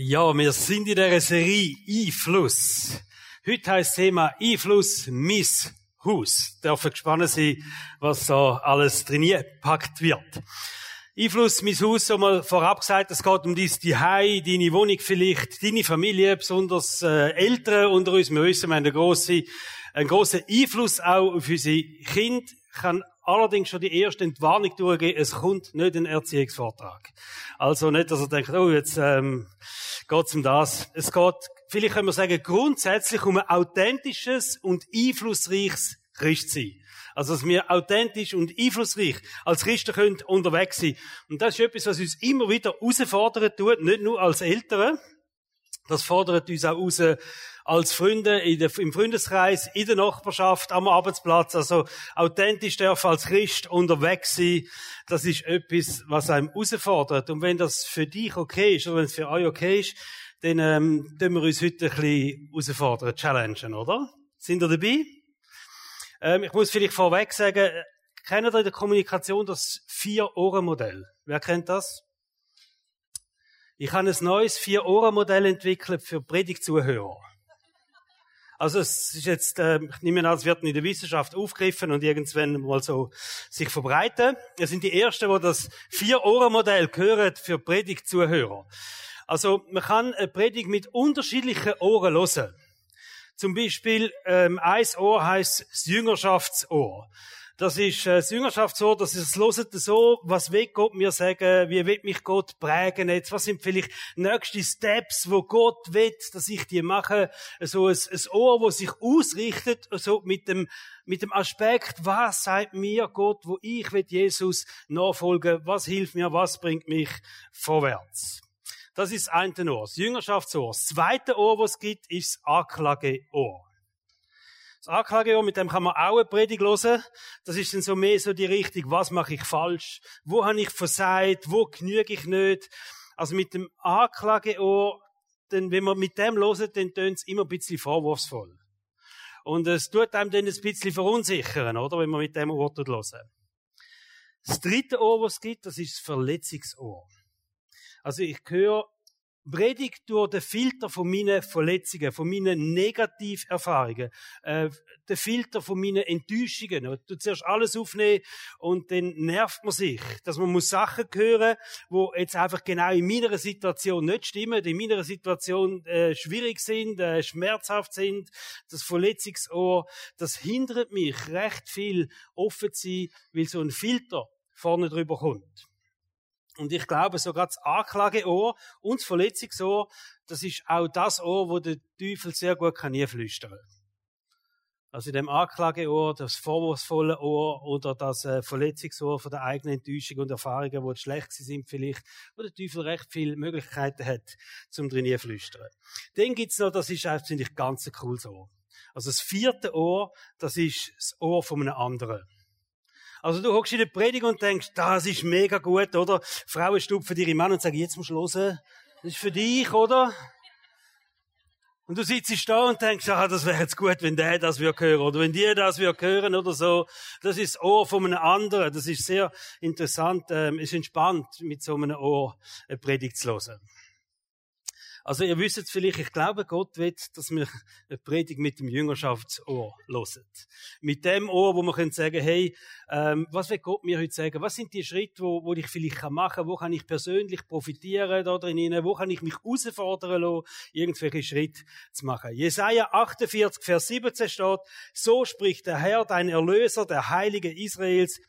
Ja, wir sind in der Serie Einfluss. Heute heisst das Thema Einfluss, Miss Haus. Dürfen gespannt sein, was so alles trainiert gepackt wird. Einfluss, mein Haus, so mal vorab gesagt, es geht um dein Zuhause, deine Wohnung vielleicht, deine Familie, besonders äh, Eltern unter uns. Wir wissen, wir haben einen grossen, einen grossen Einfluss auch auf unsere Kinder. Ich allerdings schon die erste Entwarnung durchgeben, es kommt nicht ein Erziehungsvortrag. Also nicht, dass ihr denkt, oh, jetzt ähm, geht's um das. Es geht, vielleicht können wir sagen, grundsätzlich um ein authentisches und einflussreiches Christsein. Also, dass wir authentisch und einflussreich als Christen können unterwegs sein. Und das ist etwas, was uns immer wieder herausfordern tut, nicht nur als Eltern. Das fordert uns auch raus als Freunde der, im Freundeskreis, in der Nachbarschaft, am Arbeitsplatz. Also, authentisch dürfen als Christ unterwegs sein. Das ist etwas, was einem herausfordert. Und wenn das für dich okay ist, oder wenn es für euch okay ist, dann, ähm, tun wir uns heute ein bisschen herausfordern, challengen, oder? Sind ihr dabei? Ähm, ich muss vielleicht vorweg sagen, kennt ihr in der Kommunikation das Vier-Ohren-Modell? Wer kennt das? Ich habe ein neues Vier-Ohren-Modell entwickelt für Predigtzuhörer. Also es ist jetzt, äh, ich nehme an, es wird in der Wissenschaft aufgegriffen und irgendwann mal so sich verbreiten. Wir sind die Ersten, die das Vier-Ohren-Modell hören für Predigtzuhörer. Also man kann eine Predigt mit unterschiedlichen Ohren hören. Zum Beispiel, ähm, ein Ohr heißt das Jüngerschaftsohr. Das ist äh, das Jüngerschaftsohr, das ist das Loset so, was will Gott mir sagen, wie will mich Gott prägen jetzt, was sind vielleicht nächste Steps, wo Gott will, dass ich die mache, so ein, ein Ohr, wo sich ausrichtet, so mit dem, mit dem Aspekt, was sagt mir Gott, wo ich will Jesus nachfolgen, was hilft mir, was bringt mich vorwärts. Das ist das eine Ohr, das Jüngerschaftsohr. Das zweite Ohr, was es gibt, ist das Anklageohr. Das Anklageohr, mit dem kann man auch eine Predigt hören. Das ist dann so mehr so die Richtung, was mache ich falsch? Wo habe ich versagt? Wo genüge ich nicht? Also mit dem Anklageohr, denn wenn man mit dem hört, dann tönt es immer ein bisschen vorwurfsvoll. Und es tut einem dann ein bisschen verunsichern, oder? Wenn man mit dem Ohr hören. Das dritte Ohr, was es gibt, das ist das Verletzungsohr. Also ich höre Predigt durch den Filter von meinen Verletzungen, von meinen Negativerfahrungen, äh, den Filter von meinen Enttäuschungen. Du zuerst alles aufnehmen und dann nervt man sich, dass man muss Sachen hören, wo jetzt einfach genau in meiner Situation nicht stimmen, in meiner Situation äh, schwierig sind, äh, schmerzhaft sind. Das Verletzungsohr, das hindert mich recht viel offen zu sein, weil so ein Filter vorne drüber kommt. Und ich glaube, sogar das Anklageohr und das Verletzungsohr, das ist auch das Ohr, wo der Teufel sehr gut kann flüstern Also in dem Anklageohr, das vorwurfsvolle Ohr oder das äh, Verletzungsohr von der eigenen Enttäuschung und Erfahrungen, die schlecht sind vielleicht, wo der Teufel recht viele Möglichkeiten hat, zum drin flüstern. Dann gibt's noch, das ist eigentlich ganz ein cooles Ohr. Also das vierte Ohr, das ist das Ohr von einem anderen. Also du hockst in der Predigt und denkst, das ist mega gut, oder? Frauen stupfen ihre Mann und sagen, jetzt musst du hören. Das ist für dich, oder? Und du sitzt da und denkst, ah, das wäre jetzt gut, wenn der das würde hören, oder wenn die das würde hören, oder so. Das ist das Ohr von einem anderen. Das ist sehr interessant, ähm, ist entspannt, mit so einem Ohr eine Predigt zu hören. Also ihr wisst es vielleicht, ich glaube, Gott will, dass wir eine Predigt mit dem Jüngerschaftsohr hören. Mit dem Ohr, wo wir können sagen, hey, ähm, was will Gott mir heute sagen? Was sind die Schritte, wo, wo ich vielleicht machen kann? Wo kann ich persönlich profitieren da drinnen? Wo kann ich mich herausfordern lassen, irgendwelche Schritte zu machen? Jesaja 48, Vers 17 steht, so spricht der Herr, dein Erlöser, der Heilige Israels,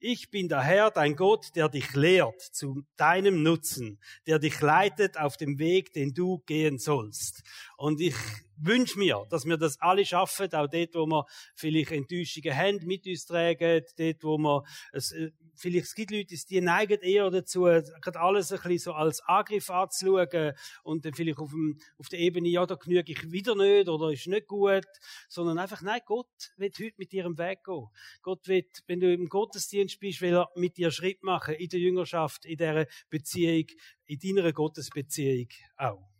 ich bin der Herr, dein Gott, der dich lehrt zu deinem Nutzen, der dich leitet auf dem Weg, den du gehen sollst. Und ich wünsche mir, dass wir das alle schaffen, auch dort, wo wir vielleicht Enttäuschungen haben, mit uns tragen, dort, wo wir, es, äh, vielleicht es gibt Leute, die neigen eher dazu, gerade alles ein bisschen so als Angriff anzuschauen und dann vielleicht auf, dem, auf der Ebene, ja, da genüge ich wieder nicht oder ist nicht gut, sondern einfach, nein, Gott wird heute mit dir im Weg gehen. Gott wird, wenn du im Gottesdienst bist, will er mit dir Schritt machen in der Jüngerschaft, in dieser Beziehung, in deiner Gottesbeziehung auch.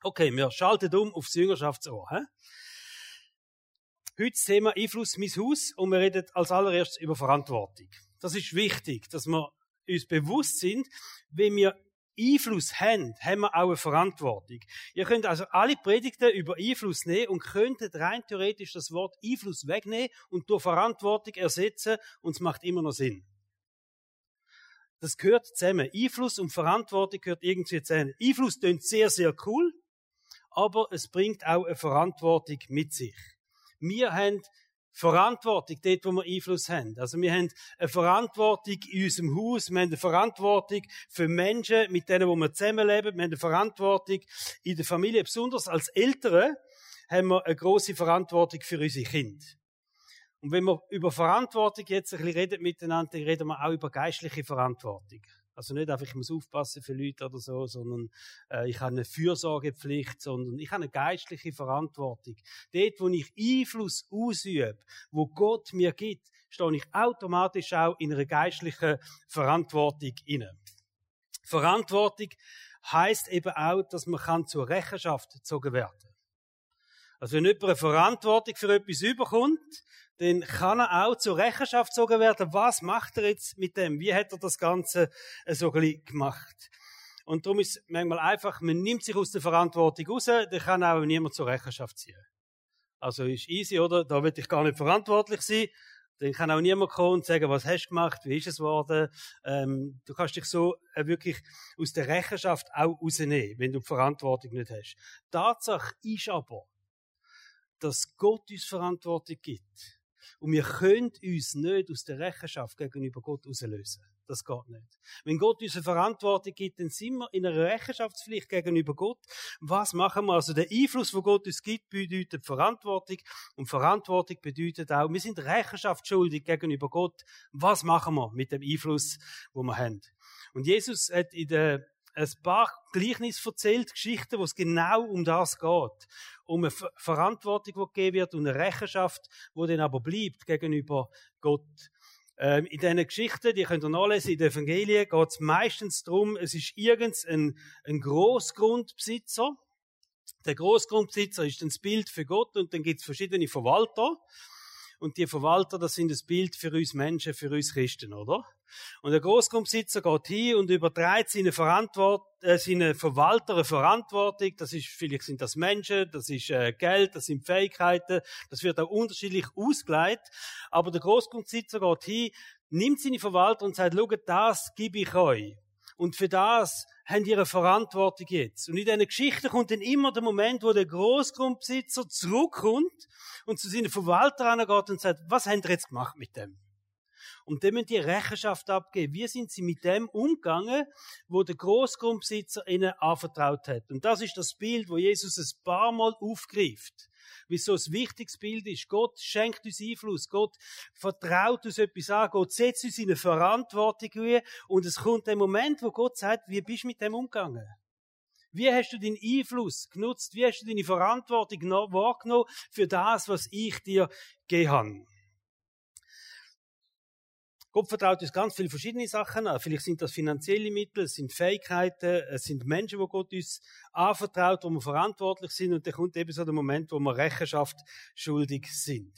Okay, wir schalten um aufs Jüngerschaftsohr. He? Heute das Thema Einfluss mein Haus und wir reden als allererstes über Verantwortung. Das ist wichtig, dass wir uns bewusst sind, wenn wir Einfluss haben, haben wir auch eine Verantwortung. Ihr könnt also alle Predigten über Einfluss nehmen und könntet rein theoretisch das Wort Einfluss wegnehmen und durch Verantwortung ersetzen und es macht immer noch Sinn. Das gehört zusammen. Einfluss und Verantwortung gehört irgendwie zusammen. Einfluss klingt sehr, sehr cool, aber es bringt auch eine Verantwortung mit sich. Wir haben Verantwortung dort, wo wir Einfluss haben. Also wir haben eine Verantwortung in unserem Haus, wir haben eine Verantwortung für Menschen, mit denen wo wir zusammenleben, wir haben eine Verantwortung in der Familie. Besonders als Eltern haben wir eine große Verantwortung für unsere Kinder. Und wenn wir über Verantwortung jetzt ein bisschen reden miteinander, dann reden wir auch über geistliche Verantwortung. Also nicht einfach, ich muss aufpassen für Leute oder so, sondern äh, ich habe eine Fürsorgepflicht, sondern ich habe eine geistliche Verantwortung. Dort, wo ich Einfluss ausübe, wo Gott mir gibt, stehe ich automatisch auch in einer geistlichen Verantwortung inne. Verantwortung heißt eben auch, dass man kann zur Rechenschaft gezogen werden. Also wenn jemand eine Verantwortung für etwas überkommt, dann kann er auch zur Rechenschaft gezogen werden. Was macht er jetzt mit dem? Wie hat er das Ganze äh, so ein gemacht? Und darum ist es manchmal einfach, man nimmt sich aus der Verantwortung raus, dann kann auch niemand zur Rechenschaft ziehen. Also ist easy, oder? Da will ich gar nicht verantwortlich sein. Dann kann auch niemand kommen und sagen, was hast du gemacht, wie ist es geworden. Ähm, du kannst dich so äh, wirklich aus der Rechenschaft auch rausnehmen, wenn du die Verantwortung nicht hast. Tatsache ist aber, dass Gott uns Verantwortung gibt. Und wir können uns nicht aus der Rechenschaft gegenüber Gott auslösen. Das geht nicht. Wenn Gott uns eine Verantwortung gibt, dann sind wir in einer Rechenschaftspflicht gegenüber Gott. Was machen wir? Also der Einfluss, wo Gott uns gibt, bedeutet Verantwortung. Und Verantwortung bedeutet auch, wir sind Rechenschaft schuldig gegenüber Gott. Was machen wir mit dem Einfluss, wo wir haben? Und Jesus hat in der ein paar Gleichnis erzählt, Geschichten, wo es genau um das geht. Um eine Verantwortung, die gegeben wird und eine Rechenschaft, die dann aber bleibt gegenüber Gott. Ähm, in diesen Geschichten, die könnt ihr nachlesen, in den Evangelien, geht es meistens darum, es ist irgendein ein Großgrundbesitzer. Der Großgrundbesitzer ist ein Bild für Gott und dann gibt es verschiedene Verwalter. Und die Verwalter, das sind das Bild für uns Menschen, für uns Christen, oder? Und der Großgrundbesitzer geht hin und überträgt seine, Verantwort äh, seine Verwalter eine Verantwortung. Das ist, vielleicht sind das Menschen, das ist äh, Geld, das sind Fähigkeiten. Das wird auch unterschiedlich ausgelegt. Aber der Großgrundbesitzer geht hin, nimmt seine Verwalter und sagt, schaut, das gebe ich euch. Und für das haben ihre Verantwortung jetzt. Und in dieser Geschichte kommt dann immer der Moment, wo der Großgrundbesitzer zurückkommt und zu seinen Verwalter geht und sagt, was haben ihr jetzt gemacht mit dem? Und dem müssen die Rechenschaft abgeben. Wie sind sie mit dem umgegangen, wo der Großgrundbesitzer ihnen anvertraut hat? Und das ist das Bild, wo Jesus ein paar Mal aufgreift. Wie so ein wichtiges Bild ist. Gott schenkt uns Einfluss. Gott vertraut uns etwas an. Gott setzt uns in eine Verantwortung Und es kommt der Moment, wo Gott sagt, wie bist du mit dem umgegangen? Wie hast du deinen Einfluss genutzt? Wie hast du deine Verantwortung wahrgenommen für das, was ich dir gegeben habe? Gott vertraut uns ganz viele verschiedene Sachen an. Vielleicht sind das finanzielle Mittel, es sind Fähigkeiten, es sind Menschen, wo Gott uns anvertraut, wo wir verantwortlich sind. Und dann kommt eben so der Moment, wo wir Rechenschaft schuldig sind.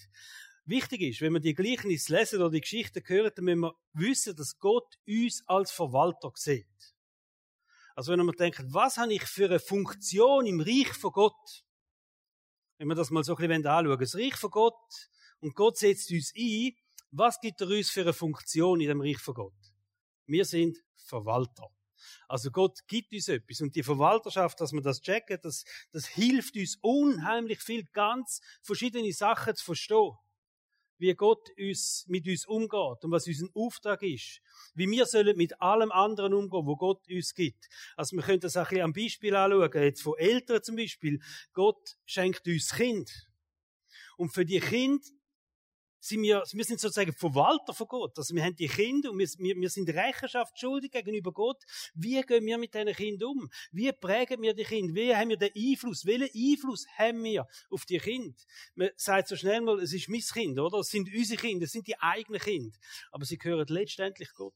Wichtig ist, wenn wir die Gleichnisse lesen oder die Geschichten hören, dann müssen wir wissen, dass Gott uns als Verwalter sieht. Also wenn wir denken, was habe ich für eine Funktion im Reich von Gott? Wenn wir das mal so ein bisschen anschauen. Das Reich von Gott und Gott setzt uns ein, was gibt er uns für eine Funktion in dem Reich von Gott? Wir sind Verwalter. Also Gott gibt uns etwas. Und die Verwalterschaft, dass wir das checken, das, das hilft uns unheimlich viel, ganz verschiedene Sachen zu verstehen. Wie Gott uns, mit uns umgeht und was unser Auftrag ist. Wie wir sollen mit allem anderen umgehen, wo Gott uns gibt. Also wir können das ein bisschen am Beispiel anschauen. Jetzt von Eltern zum Beispiel. Gott schenkt uns Kind. Und für die Kinder sind wir, wir sind sozusagen Verwalter von Gott. Also wir haben die Kinder und wir, wir, sind Rechenschaft schuldig gegenüber Gott. Wie gehen wir mit diesen Kindern um? Wie prägen wir die Kinder? Wie haben wir den Einfluss? Welchen Einfluss haben wir auf die Kinder? Man sagt so schnell mal, es ist mein Kind, oder? Es sind unsere Kinder, es sind die eigenen Kinder. Aber sie gehören letztendlich Gott.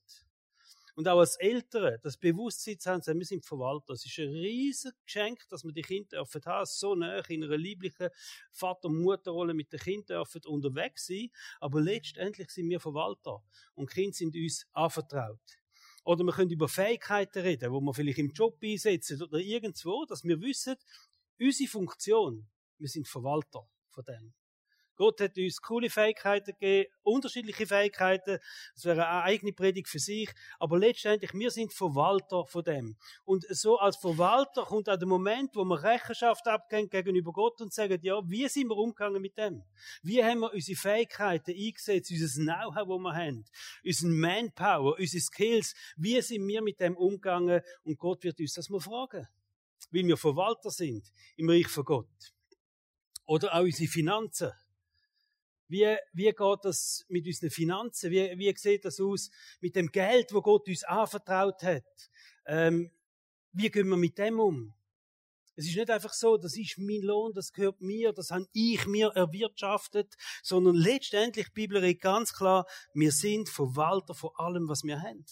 Und auch als Eltern das Bewusstsein zu haben, wir sind Verwalter. Es ist ein riesiges Geschenk, dass wir die Kinder dürfen haben, so nah in einer lieblichen Vater-Mutter-Rolle mit den Kindern dürfen unterwegs sein. Aber letztendlich sind wir Verwalter. Und Kinder sind uns anvertraut. Oder wir können über Fähigkeiten reden, wo wir vielleicht im Job einsetzen oder irgendwo, dass wir wissen, unsere Funktion, wir sind Verwalter von dem. Gott hat uns coole Fähigkeiten gegeben, unterschiedliche Fähigkeiten. Das wäre eine eigene Predigt für sich. Aber letztendlich, wir sind Verwalter von dem. Und so als Verwalter kommt auch der Moment, wo wir Rechenschaft abgeben gegenüber Gott und sagen, ja, wie sind wir umgegangen mit dem? Wie haben wir unsere Fähigkeiten eingesetzt, unser Know-how, wo wir haben, unseren Manpower, unsere Skills? Wie sind wir mit dem umgegangen? Und Gott wird uns das mal fragen. Weil wir Verwalter sind im Reich von Gott. Oder auch unsere Finanzen. Wie, wie geht das mit unseren Finanzen? Wie, wie sieht das aus mit dem Geld, wo Gott uns anvertraut hat? Ähm, wie gehen wir mit dem um? Es ist nicht einfach so, das ist mein Lohn, das gehört mir, das habe ich mir erwirtschaftet, sondern letztendlich, die Bibel redet ganz klar, wir sind Verwalter von allem, was wir haben.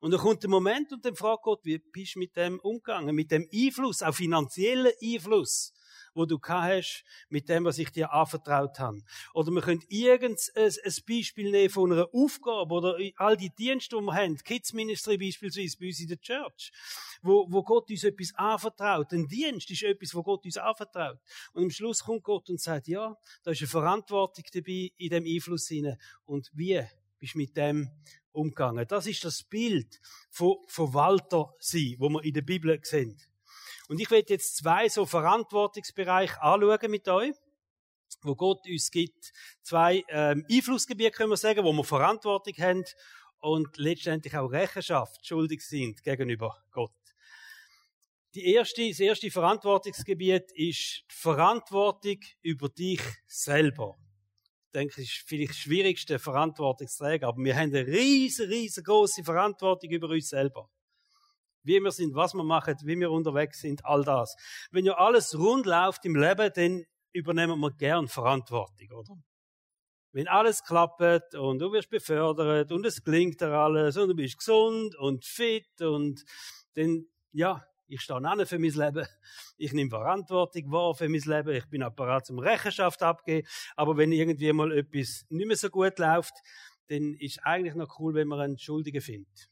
Und dann kommt der Moment und dann fragt Gott, wie bist du mit dem umgegangen? Mit dem Einfluss, auch finanziellen Einfluss wo du hast mit dem, was ich dir anvertraut habe. Oder wir können irgendein ein Beispiel nehmen von einer Aufgabe oder all die Dienste, die wir haben. Kids Ministry beispielsweise bei uns in der Church. Wo, wo Gott uns etwas anvertraut. Ein Dienst ist etwas, wo Gott uns anvertraut. Und am Schluss kommt Gott und sagt, ja, da ist eine Verantwortung dabei in dem Einfluss hinein. Und wie bist du mit dem umgegangen? Das ist das Bild von Verwalter sein, wo wir in der Bibel sehen. Und ich werde jetzt zwei so Verantwortungsbereiche anschauen mit euch, wo Gott uns gibt. Zwei ähm, Einflussgebiete, können wir sagen, wo wir Verantwortung haben und letztendlich auch Rechenschaft schuldig sind gegenüber Gott. Die erste, das erste Verantwortungsgebiet ist die Verantwortung über dich selber. Ich denke, das ist vielleicht das schwierigste Verantwortungsträger, aber wir haben eine riesen, riesengroße Verantwortung über uns selber wie wir sind, was wir machen, wie wir unterwegs sind, all das. Wenn ja alles rund läuft im Leben, dann übernehmen wir gern Verantwortung, oder? Wenn alles klappt und du wirst befördert und es klingt dir alles und du bist gesund und fit und dann, ja, ich stehe an für mein Leben. Ich nehme Verantwortung wahr für mein Leben. Ich bin bereit zum Rechenschaft abgeben. Aber wenn irgendwie mal etwas nicht mehr so gut läuft, dann ist eigentlich noch cool, wenn man einen Schuldigen findet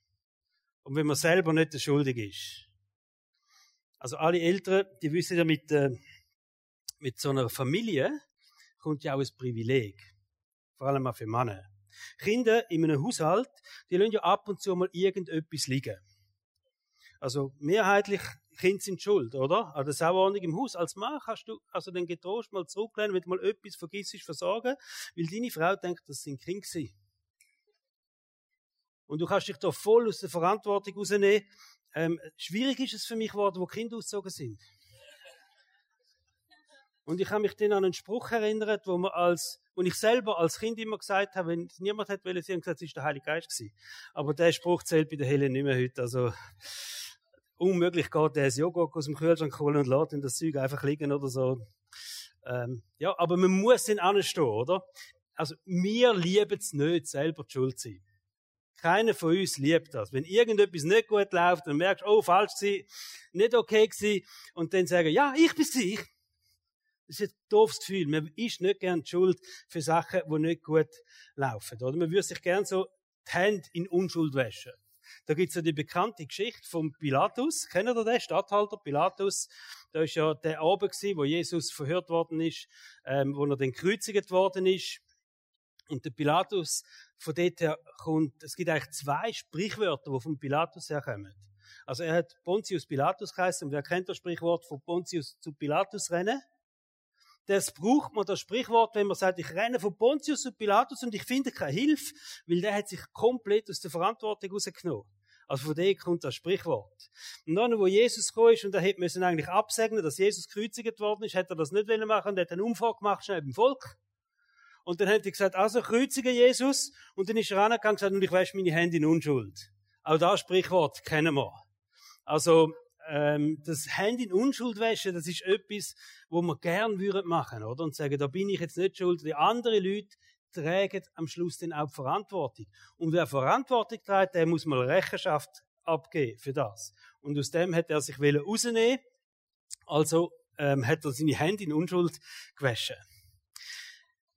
und wenn man selber nicht der Schuldige ist. Also alle Eltern, die wissen ja, mit, äh, mit so einer Familie kommt ja auch ein Privileg. Vor allem auch für Männer. Kinder in einem Haushalt, die lassen ja ab und zu mal irgendetwas liegen. Also mehrheitlich Kinder sind schuld, oder? Also das Sauerordnung im Haus. Als Mann kannst du also den getrost mal zurücklehnen, wenn du mal etwas vergisst, versorgen, weil deine Frau denkt, das sind Kinder gewesen. Und du kannst dich da voll aus der Verantwortung rausnehmen. Ähm, schwierig ist es für mich geworden, wo Kinder ausgezogen sind. Und ich habe mich dann an einen Spruch erinnert, wo man als, wo ich selber als Kind immer gesagt habe, wenn niemand hat wollen, sie haben gesagt, es ist der Heilige Geist gewesen. Aber der Spruch zählt bei der Helen nicht mehr heute. Also, unmöglich geht der Joghurt aus dem Kühlschrank holen und lässt das Zeug einfach liegen oder so. Ähm, ja, aber man muss den anstehen, oder? Also, wir lieben es nicht, selber die Schuld zu sein. Keiner von uns liebt das. Wenn irgendetwas nicht gut läuft, dann merkst oh, falsch gewesen, nicht okay gewesen, und dann sagen, ja, ich bin ich. Das ist ein doofes Gefühl. Man ist nicht gern schuld für Sachen, die nicht gut laufen. Oder man würde sich gern so die Hände in Unschuld waschen. Da gibt's ja die bekannte Geschichte vom Pilatus. Kennt ihr den? Statthalter Pilatus. Da ist ja der Abend wo Jesus verhört worden ist, ähm, wo er dann gekreuzigt worden ist. Und der Pilatus, von dort her kommt, es gibt eigentlich zwei Sprichwörter, die vom Pilatus herkommen. Also er hat Pontius Pilatus geheißen. Wer kennt das Sprichwort von Pontius zu Pilatus rennen? Das braucht man, das Sprichwort, wenn man sagt, ich renne von Pontius zu Pilatus und ich finde keine Hilfe, weil der hat sich komplett aus der Verantwortung rausgenommen. Also von dem kommt das Sprichwort. Und dann, wo Jesus gekommen ist, und er hätte müssen eigentlich absegnen, dass Jesus gekreuzigt worden ist, hätte er das nicht machen und hat einen Umfang gemacht schnell beim Volk. Und dann hat er gesagt, also kreuzige Jesus. Und dann ist er angegangen und gesagt, und ich wasche meine Hände in Unschuld. Auch das Sprichwort kennen wir. Also, ähm, das Hände in Unschuld waschen, das ist etwas, wo wir gern würden machen, oder? Und sagen, da bin ich jetzt nicht schuld. Die anderen Leute tragen am Schluss dann auch Verantwortung. Und wer Verantwortung trägt, der muss mal Rechenschaft abgeben für das. Und aus dem hat er sich rausnehmen Also ähm, hat er seine Hände in Unschuld gewaschen.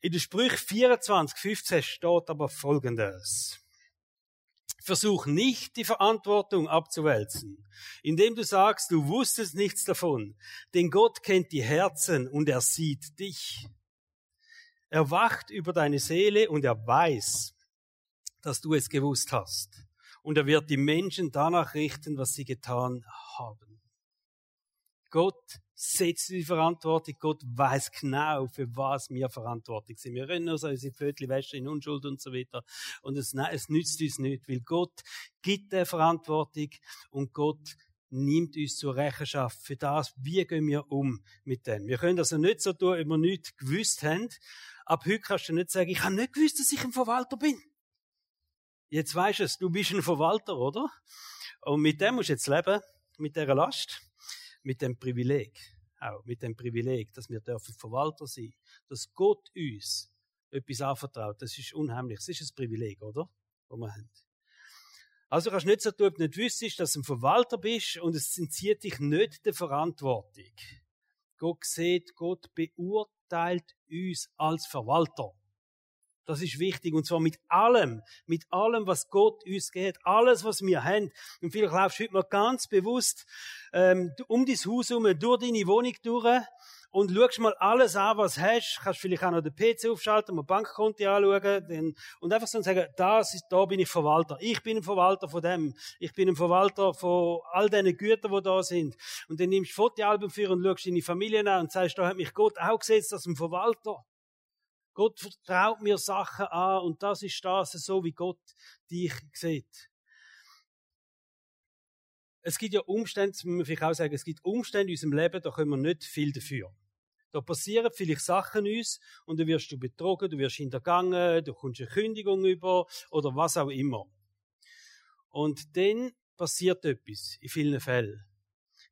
In der Sprüch 24, 15 steht aber Folgendes. Versuch nicht, die Verantwortung abzuwälzen, indem du sagst, du wusstest nichts davon, denn Gott kennt die Herzen und er sieht dich. Er wacht über deine Seele und er weiß, dass du es gewusst hast. Und er wird die Menschen danach richten, was sie getan haben. Gott setzt die Verantwortung. Gott weiß genau, für was wir verantwortlich sind. Wir rennen so unsere Pfötchen wäschen in Unschuld und so weiter. Und es, es nützt uns nicht, weil Gott gibt der Verantwortung und Gott nimmt uns zur Rechenschaft für das, wie gehen wir um mit dem. Wir können also nicht so tun, ob wir nichts gewusst haben. Ab heute kannst du nicht sagen, ich habe nicht gewusst, dass ich ein Verwalter bin. Jetzt weisst du es, du bist ein Verwalter, oder? Und mit dem musst du jetzt leben, mit dieser Last mit dem Privileg, auch mit dem Privileg, dass wir dürfen Verwalter sein, dass Gott uns etwas anvertraut, das ist unheimlich. Das ist ein Privileg, oder? Wo wir haben. Also kannst du nicht so tun, ob du nicht wüsstest, dass du ein Verwalter bist und es entzieht dich nicht der Verantwortung. Gott sieht, Gott beurteilt uns als Verwalter. Das ist wichtig. Und zwar mit allem, mit allem, was Gott uns gibt. Alles, was wir haben. Und vielleicht laufst du heute mal ganz bewusst ähm, um dein Haus herum, durch deine Wohnung durch und schaust mal alles an, was du hast. Kannst vielleicht auch noch den PC aufschalten, mal Bankkonto anschauen und einfach so sagen, das ist, da bin ich Verwalter. Ich bin ein Verwalter von dem. Ich bin ein Verwalter von all diesen Gütern, die da sind. Und dann nimmst du Fotoalbum für und schaust deine Familie an und sagst, da hat mich Gott auch gesetzt als ein Verwalter. Gott vertraut mir Sachen an und das ist das, so wie Gott dich sieht. Es gibt ja Umstände, muss man vielleicht auch sagen, es gibt Umstände in unserem Leben, da können wir nicht viel dafür. Da passieren vielleicht Sachen uns und dann wirst du betrogen, du wirst hintergangen, du kommst eine Kündigung über oder was auch immer. Und dann passiert etwas in vielen Fällen.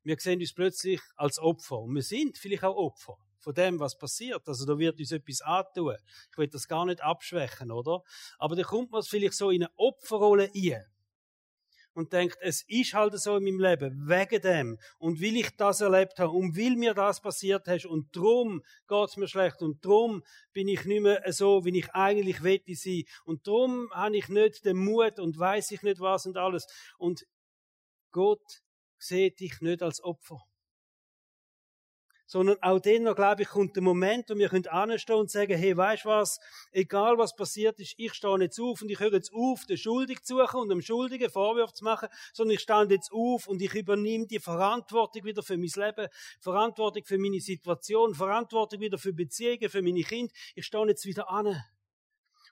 Wir sehen uns plötzlich als Opfer und wir sind vielleicht auch Opfer von dem, was passiert. Also da wird uns etwas antun. Ich will das gar nicht abschwächen, oder? Aber da kommt man vielleicht so in eine Opferrolle ein und denkt, es ist halt so in meinem Leben, wegen dem. Und will ich das erlebt habe und will mir das passiert ist und drum geht's mir schlecht und drum bin ich nicht mehr so, wie ich eigentlich wette sein. Und drum habe ich nicht den Mut und weiß ich nicht was und alles. Und Gott sieht dich nicht als Opfer sondern auch dann noch, glaube ich, kommt der Moment, wo wir anstehen und sagen, hey, weißt was, egal was passiert ist, ich stehe jetzt auf und ich höre jetzt auf, den Schuldig zu suchen und dem Schuldigen Vorwürfe zu machen, sondern ich stehe jetzt auf und ich übernehme die Verantwortung wieder für mein Leben, Verantwortung für meine Situation, Verantwortung wieder für Beziehungen, für meine Kinder. Ich stehe jetzt wieder an.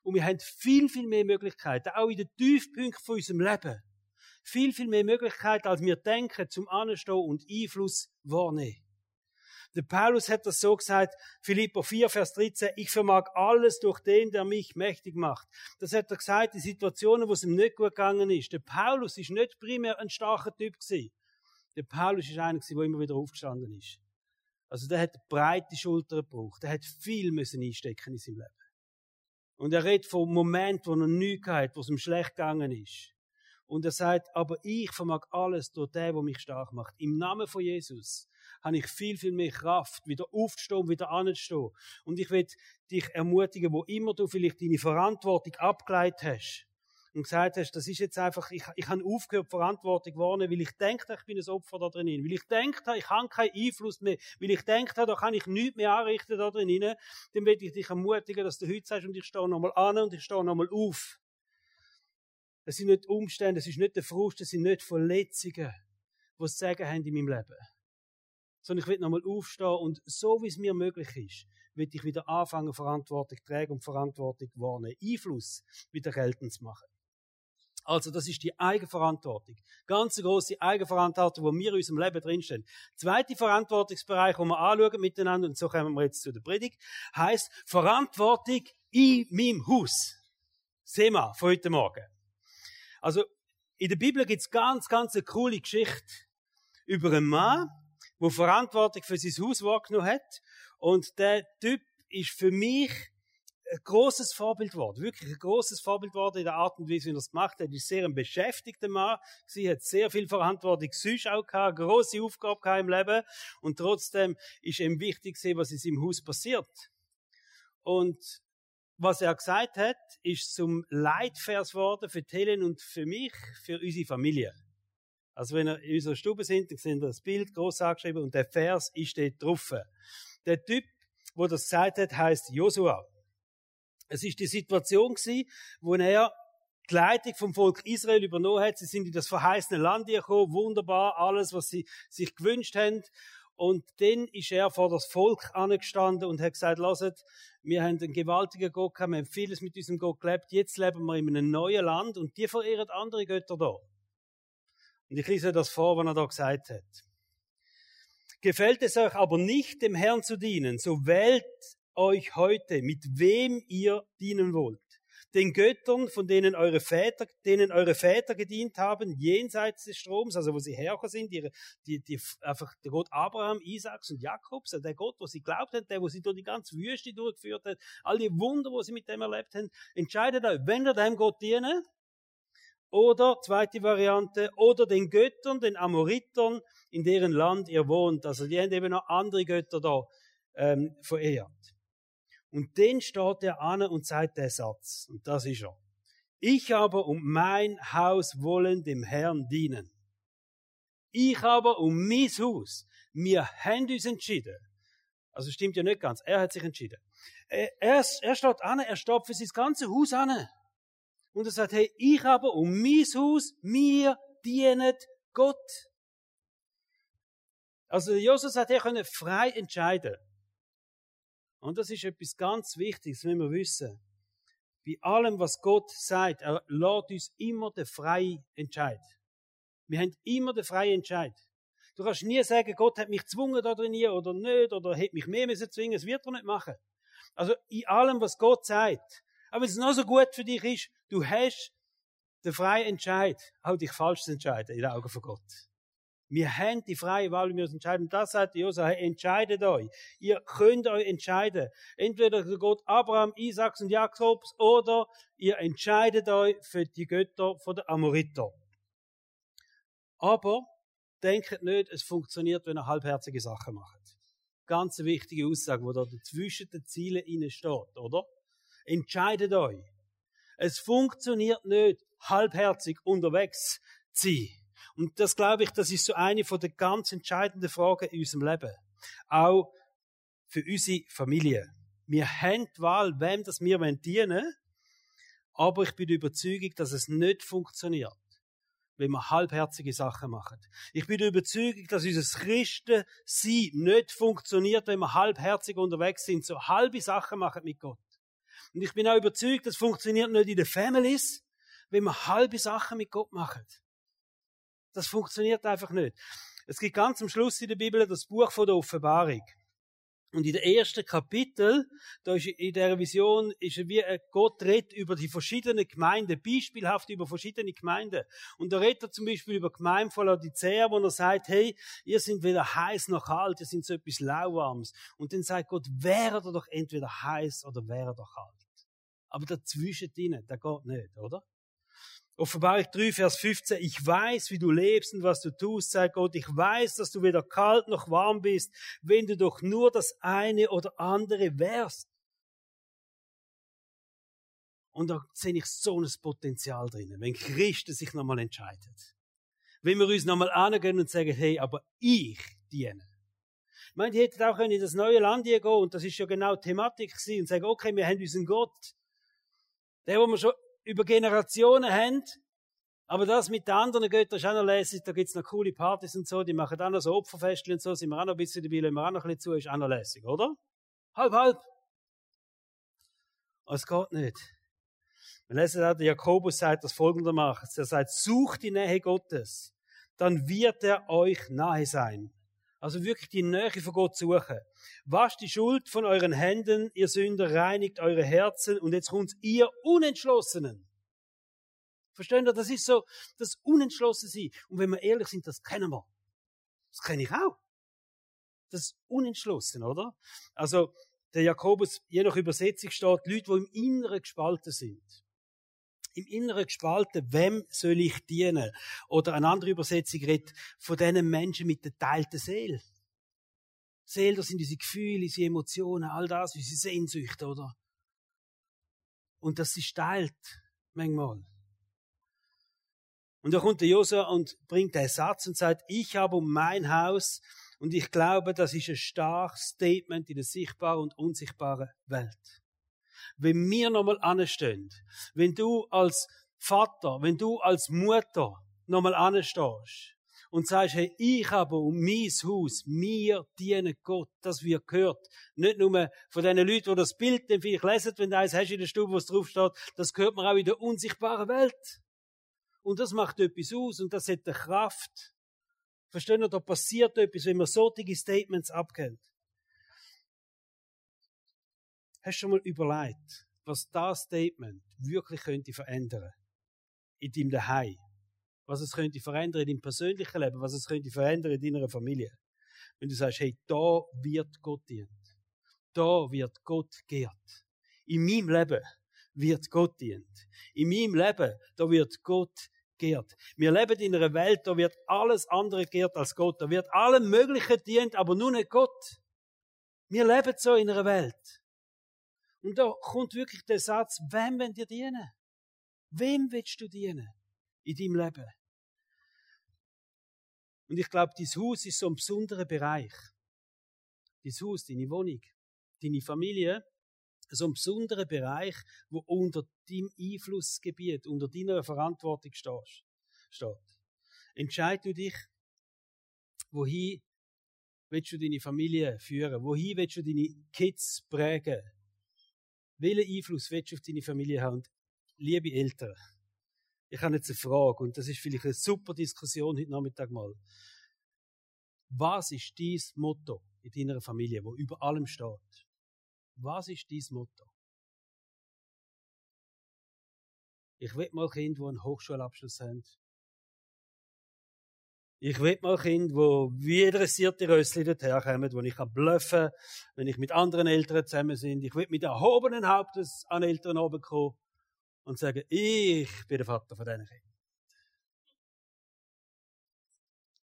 Und wir haben viel, viel mehr Möglichkeiten, auch in den Tiefpunkten von unserem Leben. Viel, viel mehr Möglichkeiten, als wir denken, zum Anstehen und Einfluss wahrnehmen. Der Paulus hat das so gesagt, Philippa 4, Vers 13, ich vermag alles durch den, der mich mächtig macht. Das hat er gesagt in Situationen, wo es ihm nicht gut gegangen ist. Der Paulus ist nicht primär ein starker Typ gewesen. Der Paulus ist einer der immer wieder aufgestanden ist. Also der hat breite Schultern gebraucht. Der hat viel müssen einstecken in seinem Leben. Und er redet vom Moment, wo er nichts hat, wo es ihm schlecht gegangen ist. Und er sagt, aber ich vermag alles durch den, der mich stark macht. Im Namen von Jesus habe ich viel, viel mehr Kraft, wieder aufzustehen, wieder anzustehen. Und ich will dich ermutigen, wo immer du vielleicht deine Verantwortung abgeleitet hast und gesagt hast, das ist jetzt einfach, ich, ich habe aufgehört, Verantwortung wahrnehmen, weil ich denke, ich bin ein Opfer da drin. Weil ich denke, ich habe keinen Einfluss mehr. Weil ich denke, da kann ich nichts mehr anrichten da drin. Dann will ich dich ermutigen, dass du heute sagst, und ich stehe nochmal an und ich stehe nochmal auf. Das sind nicht Umstände, das ist nicht der Frust, das sind nicht Verletzungen, die es sagen haben in meinem Leben sondern ich will nochmal aufstehen und so wie es mir möglich ist, will ich wieder anfangen, Verantwortung tragen und Verantwortung wahrnehmen, Einfluss wieder geltend zu machen. Also, das ist die Eigenverantwortung. Ganz große Eigenverantwortung, wo wir in unserem Leben drinstehen. Zweite Verantwortungsbereich, den wir anschauen miteinander, und so kommen wir jetzt zu der Predigt, heißt Verantwortung in meinem Haus. Wir von heute Morgen. Also, in der Bibel gibt es ganz, ganz eine coole Geschichte über einen Mann, der Verantwortung für sein Haus wahrgenommen hat. Und der Typ ist für mich ein großes Vorbild geworden. Wirklich ein großes Vorbild geworden in der Art und Weise, wie er es gemacht hat. Er ist sehr ein beschäftigter Mann. Sie hat sehr viel Verantwortung sonst auch gehabt, große Aufgabe gehabt im Leben. Und trotzdem ist ihm wichtig was in seinem Haus passiert. Und was er gesagt hat, ist zum Leitvers geworden für Helen und für mich, für unsere Familie. Also wenn ihr in unserer Stube sind, dann seht ihr das Bild groß angeschrieben und der Vers ist dort drauf. Der Typ, wo das gesagt hat, heißt Josua. Es ist die Situation gewesen, wo er die Leitung vom Volk Israel übernommen hat. Sie sind in das verheißene Land gekommen, wunderbar, alles, was sie sich gewünscht haben. Und dann ist er vor das Volk angestanden und hat gesagt, lasst, wir haben einen gewaltigen Gott gehabt, wir haben vieles mit diesem Gott gelebt, jetzt leben wir in einem neuen Land und die verehren andere Götter da. Und ich lese das vor, was er da gesagt hat. Gefällt es euch aber nicht, dem Herrn zu dienen, so wählt euch heute, mit wem ihr dienen wollt. Den Göttern, von denen eure Väter, denen eure Väter gedient haben, jenseits des Stroms, also wo sie hergekommen sind, die, die, die, einfach der Gott Abraham, Isaaks und Jakobs, also der Gott, wo sie glaubt haben, der, wo sie durch die ganze Wüste durchgeführt hat, all die Wunder, wo sie mit dem erlebt haben, entscheidet euch, wenn ihr dem Gott dienen, oder, zweite Variante, oder den Göttern, den Amoritern, in deren Land ihr wohnt. Also die haben eben noch andere Götter da ähm, verehrt. Und dann steht er an und sagt der Satz, und das ist er. Ich aber um mein Haus wollen dem Herrn dienen. Ich aber um mein Haus. Wir haben uns entschieden. Also stimmt ja nicht ganz. Er hat sich entschieden. Er, er, er steht an, er steht für sein ganze Haus an. Und er sagt, hey, ich aber um mein Haus, mir dienet Gott. Also Josef sagt, er könne frei entscheiden. Und das ist etwas ganz Wichtiges, wenn wir wissen. Bei allem, was Gott sagt, er lässt uns immer den freien Entscheid. Wir haben immer den freien Entscheid. Du kannst nie sagen, Gott hat mich gezwungen da drin oder nicht, oder hat mich mehr müssen zwingen, das wird er nicht machen. Also, in allem, was Gott sagt. Aber wenn es noch so gut für dich ist, du hast den freien Entscheid, auch dich falsch zu entscheiden, in den Augen von Gott. Wir haben die freie Wahl, wir müssen entscheiden. Das sagt Josua, entscheidet euch. Ihr könnt euch entscheiden. Entweder der Gott Abraham, Isaaks und Jakobs oder ihr entscheidet euch für die Götter von der Amoriter. Aber denkt nicht, es funktioniert, wenn ihr halbherzige Sachen macht. Ganz wichtige Aussage, wo da zwischen den Zielen steht, oder? Entscheidet euch. Es funktioniert nicht, halbherzig unterwegs zu sein. Und das glaube ich, das ist so eine von der ganz entscheidenden Fragen in unserem Leben. Auch für unsere Familie. Wir haben die Wahl, wem das wir dienen wollen, aber ich bin überzeugt, dass es nicht funktioniert, wenn wir halbherzige Sachen machen. Ich bin überzeugt, dass unser Christensein nicht funktioniert, wenn wir halbherzig unterwegs sind, so halbe Sachen machen mit Gott. Und ich bin auch überzeugt, das funktioniert nicht in den Families, wenn wir halbe Sachen mit Gott machen. Das funktioniert einfach nicht. Es gibt ganz am Schluss in der Bibel das Buch von der Offenbarung. Und in der ersten Kapitel, da ist in der Vision, ist wie Gott redet über die verschiedenen Gemeinden, beispielhaft über verschiedene Gemeinden. Und da redet er zum Beispiel über die Gemeinde von Laodicea, wo er sagt, hey, ihr seid weder heiß noch kalt, ihr seid so etwas Lauwarmes. Und dann sagt Gott, wäre doch entweder heiß oder wäre doch kalt. Aber dazwischen drinnen, der geht nicht, oder? Offenbarung 3, Vers 15. Ich weiß, wie du lebst und was du tust, sagt Gott. Ich weiß, dass du weder kalt noch warm bist, wenn du doch nur das eine oder andere wärst. Und da sehe ich so ein Potenzial drinnen, wenn Christus sich nochmal entscheidet. Wenn wir uns nochmal angehen und sagen, hey, aber ich diene. Ich meine, die hätten auch in das neue Land gehen und das ist ja genau Thematik gewesen und sagen, okay, wir haben unseren Gott. Der, wo wir schon über Generationen haben. Aber das mit den anderen Göttern ist auch noch lässig. Da gibt's noch coole Partys und so. Die machen auch noch so Opferfestchen und so. Sind wir auch noch ein bisschen dabei, wenn wir auch noch ein bisschen zu, ist auch noch lässig, oder? Halb, halb. Aber es geht nicht. Wir lesen auch, der Jakobus sagt das folgendermaßen. Er sagt, sucht die Nähe Gottes. Dann wird er euch nahe sein. Also wirklich die Nähe von Gott suchen. Wascht die Schuld von euren Händen, ihr Sünder, reinigt eure Herzen und jetzt kommt ihr Unentschlossenen. Verstehen ihr? Das ist so, das Unentschlossen Und wenn wir ehrlich sind, das kennen wir. Das kenne ich auch. Das Unentschlossen, oder? Also, der Jakobus, je nach Übersetzung steht, Leute, die im Inneren gespalten sind im Inneren gespalten, wem soll ich dienen? Oder eine andere Übersetzung redet von diesen Menschen mit der teilten Seele. Seele, das sind unsere Gefühle, unsere Emotionen, all das, unsere Sehnsüchte, oder? Und das ist teilt, manchmal. Und da kommt der Josua und bringt den Satz und sagt, ich habe um mein Haus und ich glaube, das ist ein starkes Statement in der sichtbaren und unsichtbaren Welt. Wenn wir nochmal anstehen, wenn du als Vater, wenn du als Mutter nochmal anstehst und sagst, hey, ich habe um mein Haus, mir dienen Gott, das wird gehört. Nicht nur von den Leuten, die das Bild dann vielleicht lesen, wenn du eins hast in der Stube, wo es drauf steht, das gehört man auch in der unsichtbaren Welt. Und das macht etwas aus und das hat eine Kraft. Verstehen ihr, da passiert etwas, wenn man solche Statements abkennt. Hast du schon mal überlegt, was das Statement wirklich könnte verändern? In deinem Daheim. Was es könnte verändern in deinem persönlichen Leben, was es könnte verändern in deiner Familie. Wenn du sagst, hey, da wird Gott dient. Da wird Gott geehrt. In meinem Leben wird Gott dient. In meinem Leben, da wird Gott geehrt. Wir leben in einer Welt, da wird alles andere geehrt als Gott. Da wird allem Möglichen dient, aber nur nicht Gott. Wir leben so in einer Welt. Und da kommt wirklich der Satz, wem wollen dir dienen? Wem willst du dienen in deinem Leben? Und ich glaube, dein Haus ist so ein besonderer Bereich. Dein Haus, deine Wohnung, deine Familie, so ein besonderer Bereich, wo unter deinem Einflussgebiet, unter deiner Verantwortung steht. Entscheid du dich, wohin willst du deine Familie führen? Wohin willst du deine Kids prägen? Welchen Einfluss willst du auf deine Familie haben? Liebe Eltern, ich habe jetzt eine Frage und das ist vielleicht eine super Diskussion heute Nachmittag mal. Was ist dein Motto in deiner Familie, wo über allem steht? Was ist dein Motto? Ich will mal Kinder, die einen Hochschulabschluss haben. Ich will mal Kinder, die wie interessierte Rössli dorthin kommen, wo ich bluffen kann, wenn ich mit anderen Eltern zusammen bin. Ich will mit erhobenen Hauptes an Eltern oben kommen und sagen, ich bin der Vater von diesen Kindern.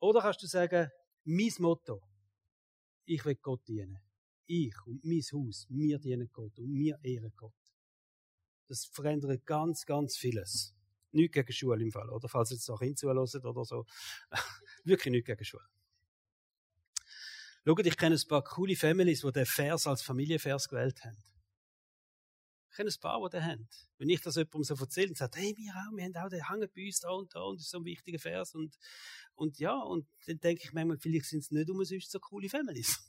Oder kannst du sagen, mein Motto, ich will Gott dienen. Ich und mein Haus, wir dienen Gott und wir ehren Gott. Das verändert ganz, ganz vieles. Nicht gegen Schule im Fall, oder? Falls jetzt auch hinzuhören oder so. Wirklich nicht gegen Schule. Schaut, ich kenne ein paar coole Families, die den Vers als Familienvers gewählt haben. Ich kenne ein paar, die den haben. Wenn ich das jemandem so erzähle und sage, hey, wir auch, wir haben auch den hängen bei uns da und da und das ist so ein wichtiger Vers und, und ja, und dann denke ich manchmal, vielleicht sind es nicht umsonst so coole Families.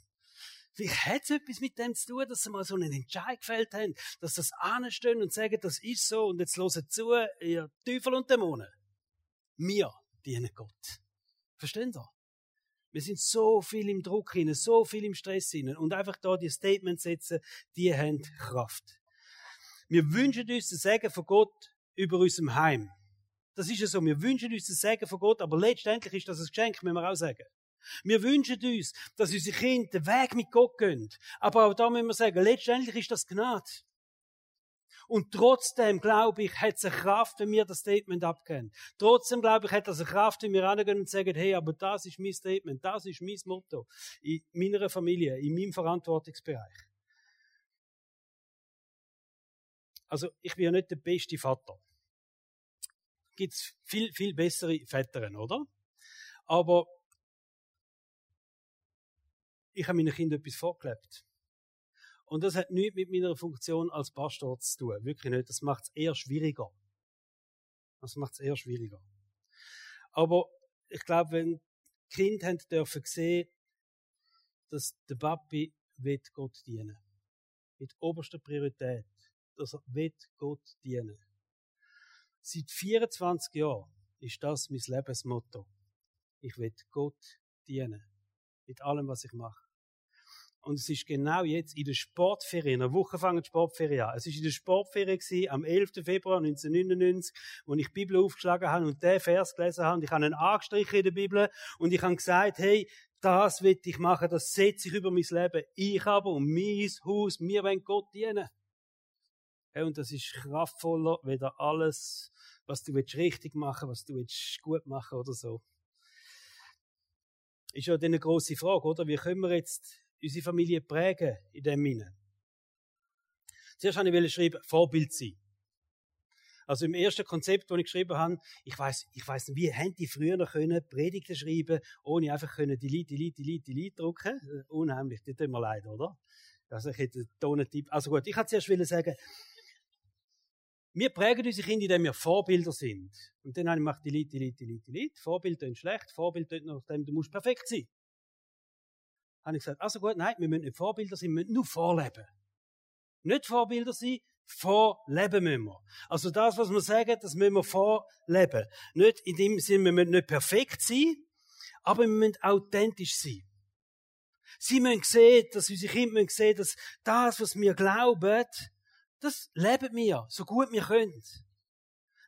Vielleicht hat es etwas mit dem zu tun, dass sie mal so einen Entscheid gefällt haben, dass das anstehen und sagen, das ist so und jetzt hören zu, ihr Teufel und Dämonen. Wir dienen Gott. Verstehen Sie? Wir sind so viel im Druck hinein, so viel im Stress hinein und einfach da die Statements setzen, die haben Kraft. Wir wünschen uns das Segen von Gott über unserem Heim. Das ist ja so. Wir wünschen uns das Segen von Gott, aber letztendlich ist das ein Geschenk, müssen wir auch sagen. Wir wünschen uns, dass unsere Kinder den Weg mit Gott gehen. Aber auch da müssen wir sagen, letztendlich ist das Gnade. Und trotzdem, glaube ich, hat es eine Kraft, wenn wir das Statement abgeben. Trotzdem, glaube ich, hat es eine Kraft, wenn wir rangehen und sagen, hey, aber das ist mein Statement, das ist mein Motto in meiner Familie, in meinem Verantwortungsbereich. Also, ich bin ja nicht der beste Vater. Gibt es viel, viel bessere Väter, oder? Aber ich habe meinen Kindern etwas vorgelebt. Und das hat nichts mit meiner Funktion als Pastor zu tun. Wirklich nicht. Das macht es eher schwieriger. Das macht es eher schwieriger. Aber ich glaube, wenn Kind haben dürfen sehen, dass der Papi wird Gott dienen. Mit oberster Priorität. Dass er wird Gott dienen. Seit 24 Jahren ist das mein Lebensmotto. Ich will Gott dienen. Mit allem, was ich mache. Und es ist genau jetzt in der Sportferien, in der Woche fangen die Sportferien an. Es ist in der Sportferien am 11. Februar 1999, wo ich die Bibel aufgeschlagen habe und den Vers gelesen habe. Und ich habe einen angestrichen in der Bibel und ich habe gesagt, hey, das will ich machen, das setze ich über mein Leben. Ich habe und mein Haus, mir wollen Gott dienen. Hey, und das ist kraftvoller, weder alles, was du willst richtig machen, was du willst gut machen oder so. Ist ja dann eine grosse Frage, oder? Wie können wir jetzt unsere Familie prägen in dem Sinne. Zuerst wollte ich schreiben, Vorbild sein. Also im ersten Konzept, das ich geschrieben habe, ich weiß, ich weiß nicht, wie haben die früher noch können Predigten schreiben, ohne einfach können Delete, Delete, Delete, Delete drucken? Unheimlich, das tut mir leid, oder? Also ich hätte einen Tonentipp. Also gut, ich wollte zuerst sagen, wir prägen unsere Kinder, indem wir Vorbilder sind. Und dann habe ich gemacht, Delete, Delete, Delete, Delete. Vorbild ist schlecht, Vorbild ist nachdem, du musst perfekt sein. Habe ich gesagt, also gut, nein, wir müssen nicht Vorbilder sein, wir müssen nur vorleben. Nicht Vorbilder sein, vorleben müssen wir. Also das, was wir sagen, das müssen wir vorleben. Nicht in dem Sinne, wir müssen nicht perfekt sein, aber wir müssen authentisch sein. Sie müssen sehen, dass unsere Kinder müssen sehen, dass das, was wir glauben, das leben wir, so gut wir können.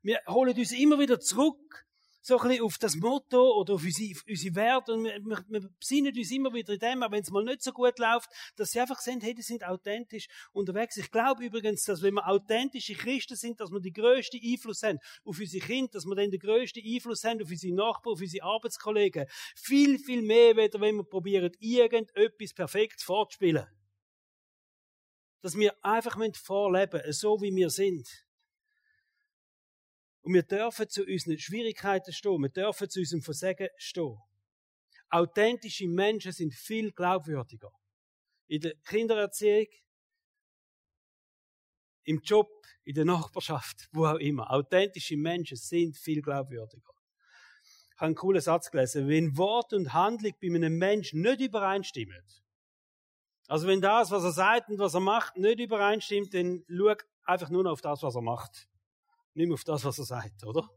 Wir holen uns immer wieder zurück so ein bisschen auf das Motto oder auf unsere, unsere Werte und wir, wir, wir besinnen uns immer wieder in dem, auch wenn es mal nicht so gut läuft, dass sie einfach sehen, hey, die sind authentisch unterwegs. Ich glaube übrigens, dass wenn wir authentische Christen sind, dass wir den grössten Einfluss haben auf unsere Kinder, dass wir dann den grössten Einfluss haben auf unsere Nachbarn, auf unsere Arbeitskollegen. Viel, viel mehr, wenn wir probieren, irgendetwas perfekt vorzuspielen. Dass wir einfach vorleben so wie wir sind. Und wir dürfen zu unseren Schwierigkeiten stehen. Wir dürfen zu unserem Versagen stehen. Authentische Menschen sind viel glaubwürdiger. In der Kindererziehung, im Job, in der Nachbarschaft, wo auch immer. Authentische Menschen sind viel glaubwürdiger. Ich habe einen coolen Satz gelesen. Wenn Wort und Handlung bei einem Menschen nicht übereinstimmen, also wenn das, was er sagt und was er macht, nicht übereinstimmt, dann schau einfach nur noch auf das, was er macht. Nicht mehr auf das, was er sagt, oder?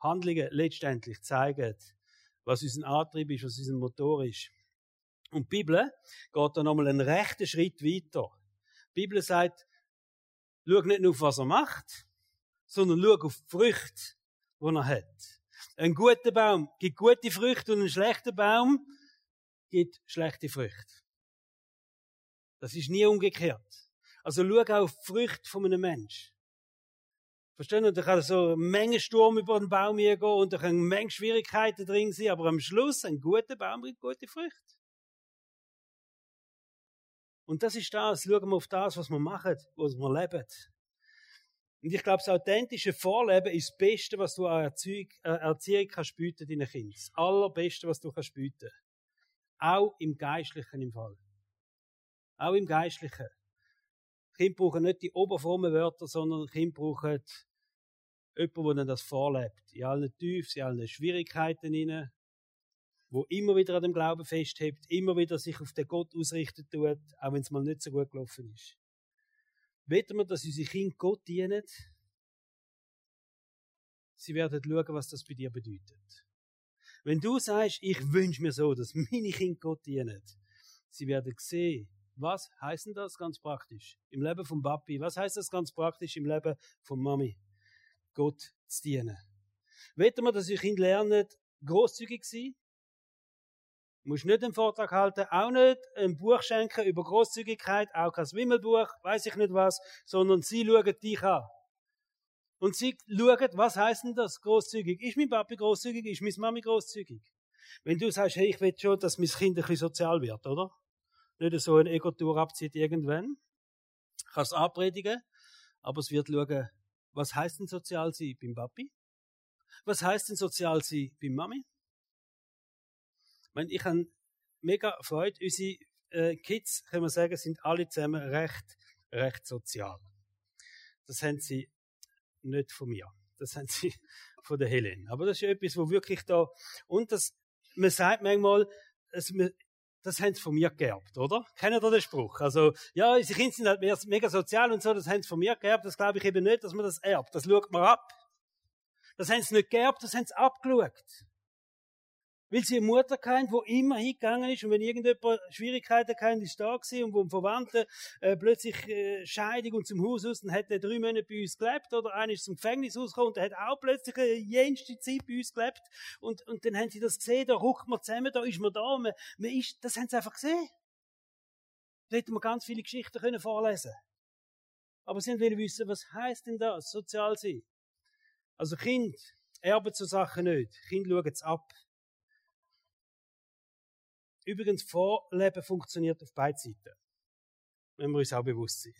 Handlungen letztendlich zeigen, was unser Antrieb ist, was unser Motor ist. Und die Bibel geht dann nochmal einen rechten Schritt weiter. Die Bibel sagt, schau nicht nur auf was er macht, sondern schau auf die Früchte, die er hat. Ein guter Baum gibt gute Früchte und ein schlechter Baum gibt schlechte Früchte. Das ist nie umgekehrt. Also schau auch auf die Früchte von einem Menschen. Verstehen? Und da kann so eine Menge Sturm über den Baum gehen und da können eine Menge Schwierigkeiten drin sein, aber am Schluss ein guter Baum bringt gute Früchte. Und das ist das. Schauen wir auf das, was wir machen, was wir leben. Und ich glaube, das authentische Vorleben ist das Beste, was du an Erziehung, äh, Erziehung kannst bieten deinen Kindern. Das Allerbeste, was du kannst bieten. Auch im Geistlichen im Fall. Auch im Geistlichen. Kinder brauchen nicht die oberfrommen Wörter, sondern Kinder brauchen jemanden, der das vorlebt. In allen Tiefs, in allen Schwierigkeiten hinein, wo immer wieder an dem Glauben festhält, immer wieder sich auf den Gott ausrichten tut, auch wenn es mal nicht so gut gelaufen ist. Wetten wir, dass unsere Kinder Gott dienen? Sie werden schauen, was das bei dir bedeutet. Wenn du sagst, ich wünsche mir so, dass meine Kinder Gott dienen, sie werden sehen, was heißt denn das ganz praktisch im Leben von Papi? Was heißt das ganz praktisch im Leben von Mami? Gott zu dienen. Wetten wir, dass ihr Kind lernen, großzügig sein? Du musst nicht einen Vortrag halten, auch nicht ein Buch schenken über Großzügigkeit, auch kein Wimmelbuch, weiß ich nicht was, sondern sie schauen dich an. Und sie schauen, was heißt denn das, großzügig? Ist mein Papi großzügig? Ist meine Mami großzügig? Wenn du sagst, hey, ich will schon, dass mein Kind ein bisschen sozial wird, oder? Nicht so eine Ego-Tour abzieht irgendwann. Kann es abpredigen, aber es wird schauen, was heißt denn sozial sein beim Papi? Was heißt denn sozial sein beim Mami? Ich meine, ich habe mega Freude. Unsere äh, Kids, können wir sagen, sind alle zusammen recht, recht sozial. Das haben sie nicht von mir. Das haben sie von der Helen. Aber das ist etwas, wo wirklich da, und das, man sagt manchmal, es, das haben sie von mir geerbt, oder? Kennt ihr den Spruch? Also, ja, unsere Kinder sind halt mega sozial und so, das haben sie von mir geerbt. Das glaube ich eben nicht, dass man das erbt. Das schaut man ab. Das haben sie nicht geerbt, das haben sie abgeschaut. Weil sie eine Mutter kennt, die immer hingegangen ist und wenn irgendjemand Schwierigkeiten kennt, ist da gewesen und wo ein Verwandter äh, plötzlich äh, Scheidung und zum Haus aus, dann hat er drei Monate bei uns gelebt oder einer ist zum Gefängnis rausgekommen und der hat auch plötzlich eine jenste Zeit bei uns gelebt und, und dann haben sie das gesehen, da ruckt man zusammen, da ist man da, man, man ist, das haben sie einfach gesehen. Da hätten wir ganz viele Geschichten können vorlesen Aber sie wollen wissen, was heißt denn das, sozial sein? Also Kind erben so Sachen nicht. Kind schauen es ab. Übrigens, Vorleben funktioniert auf beiden Seiten. Wenn wir uns auch bewusst sind.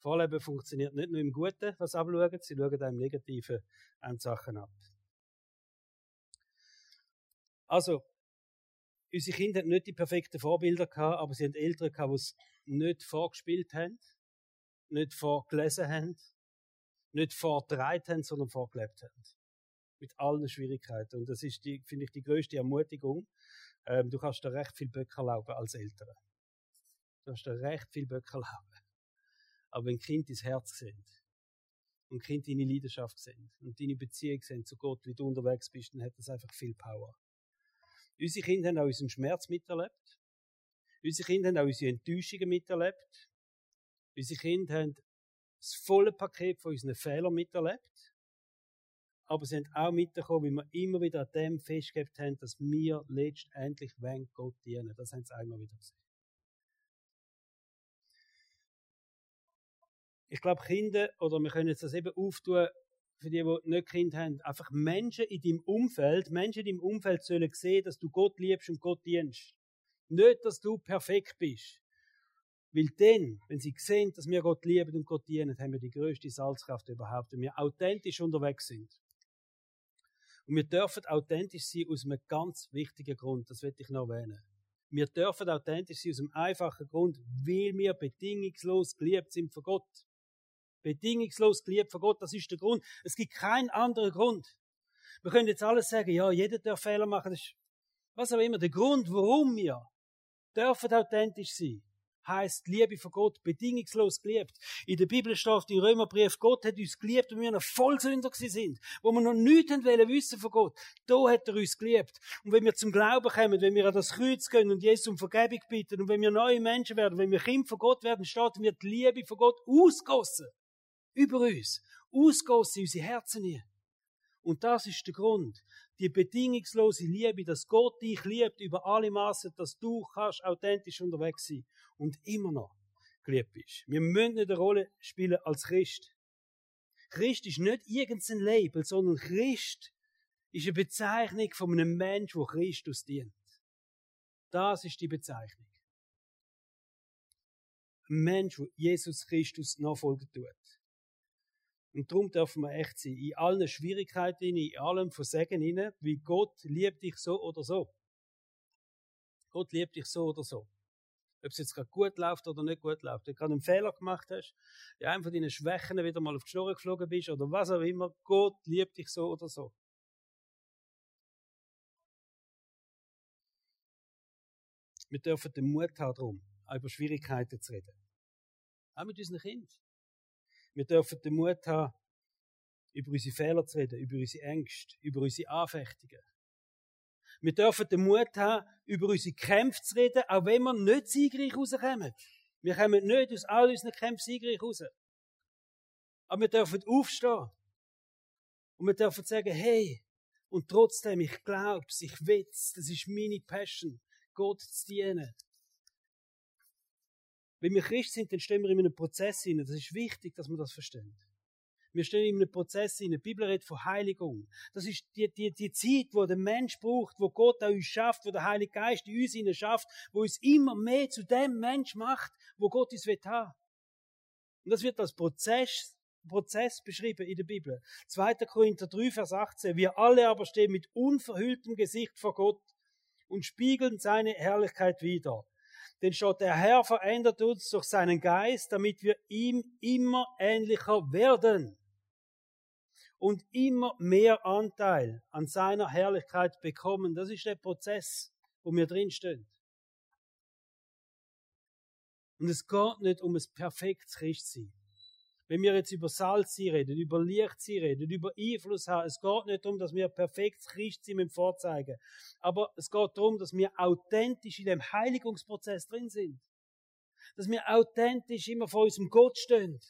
Vorleben funktioniert nicht nur im Guten, was abschauen, sie schauen auch im Negativen an Sachen ab. Also, unsere Kinder hatten nicht die perfekten Vorbilder gehabt, aber sie hatten Eltern gehabt, die es nicht vorgespielt haben, nicht vorgelesen haben, nicht vorgetragen haben, sondern vorgelebt haben. Mit allen Schwierigkeiten. Und das ist, finde ich, die größte Ermutigung. Ähm, du kannst dir recht viel Böcke erlauben als Eltern. Du kannst dir recht viel Böcke erlauben. Aber wenn Kind ins Herz sind und Kind deine Leidenschaft sind und deine Beziehung sind zu Gott, wie du unterwegs bist, dann hat das einfach viel Power. Unsere Kinder haben auch unseren Schmerz miterlebt. Unsere Kinder haben auch unsere Enttäuschungen miterlebt. Unsere Kinder haben das volle Paket von unseren Fehlern miterlebt. Aber sie haben auch mitbekommen, wie wir immer wieder an dem festgehalten haben, dass wir letztendlich wenn Gott dienen. Das haben sie einmal wieder gesehen. Ich glaube, Kinder, oder wir können jetzt das eben auftun, für die, die nicht Kind haben, einfach Menschen in deinem Umfeld, Menschen in deinem Umfeld sollen sehen, dass du Gott liebst und Gott dienst. Nicht, dass du perfekt bist. Weil dann, wenn sie sehen, dass wir Gott lieben und Gott dienen, haben wir die größte Salzkraft überhaupt, wenn wir authentisch unterwegs sind. Und wir dürfen authentisch sein aus einem ganz wichtigen Grund, das will ich noch erwähnen. Wir dürfen authentisch sein aus einem einfachen Grund, weil wir bedingungslos geliebt sind von Gott bedingungslos geliebt von Gott. Das ist der Grund. Es gibt keinen anderen Grund. Wir können jetzt alles sagen, ja, jeder darf Fehler machen. Das ist, was auch immer. Der Grund, warum wir dürfen authentisch sein, heißt Liebe von Gott, bedingungslos geliebt. In der Bibel steht im Römerbrief, Gott hat uns geliebt, und wir noch Vollsünder sind, wo wir noch nichts wollen wissen von Gott. Da hat er uns geliebt. Und wenn wir zum Glauben kommen, wenn wir an das Kreuz gehen und Jesus um Vergebung bitten, und wenn wir neue Menschen werden, wenn wir Kind von Gott werden, steht, wird die Liebe von Gott ausgossen über uns, ausgossen in unsere Herzen hier. Und das ist der Grund. Die bedingungslose Liebe, dass Gott dich liebt über alle Maßen, dass du kannst authentisch unterwegs sein und immer noch geliebt bist. Wir müssen nicht eine Rolle spielen als Christ. Christ ist nicht irgendein Label, sondern Christ ist eine Bezeichnung von einem Mensch, der Christus dient. Das ist die Bezeichnung. Ein Mensch, der Jesus Christus nachfolgen tut. Und darum dürfen wir echt sein. In allen Schwierigkeiten, in allem Versagen, wie Gott liebt dich so oder so. Gott liebt dich so oder so. Ob es jetzt gerade gut läuft oder nicht gut läuft. Wenn du gerade einen Fehler gemacht hast, ja, einem von deinen Schwächen wieder mal auf die Schnur geflogen bist oder was auch immer. Gott liebt dich so oder so. Wir dürfen den Mut haben, darum, über Schwierigkeiten zu reden. Auch mit unseren Kindern. Wir dürfen den Mut haben, über unsere Fehler zu reden, über unsere Ängste, über unsere Anfechtungen. Wir dürfen den Mut haben, über unsere Kämpfe zu reden, auch wenn wir nicht siegreich rauskommen. Wir kommen nicht aus all unseren Kämpfen siegreich raus. Aber wir dürfen aufstehen. Und wir dürfen sagen, hey, und trotzdem, ich glaub's, ich will's, das ist meine Passion, Gott zu dienen. Wenn wir Christ sind, dann stehen wir in einem Prozess hinein. Das ist wichtig, dass wir das verstehen. Wir stehen in einem Prozess hinein. Die Bibel redet von Heiligung. Das ist die, die, die Zeit, wo der Mensch braucht, wo Gott an uns schafft, wo der Heilige Geist in uns hinein schafft, wo uns immer mehr zu dem Mensch macht, wo Gott uns will haben. Und das wird als Prozess, Prozess beschrieben in der Bibel. 2. Korinther 3, Vers 18. Wir alle aber stehen mit unverhülltem Gesicht vor Gott und spiegeln seine Herrlichkeit wider. Denn schon der Herr verändert uns durch seinen Geist, damit wir ihm immer ähnlicher werden und immer mehr Anteil an seiner Herrlichkeit bekommen. Das ist der Prozess, wo wir drinstehen. Und es geht nicht um ein perfektes Christsein. Wenn wir jetzt über Salz reden, über Licht reden, über Einfluss haben, es geht nicht darum, dass wir perfekt Christ sind vorzeigen. Aber es geht darum, dass wir authentisch in dem Heiligungsprozess drin sind. Dass wir authentisch immer vor unserem Gott stehen.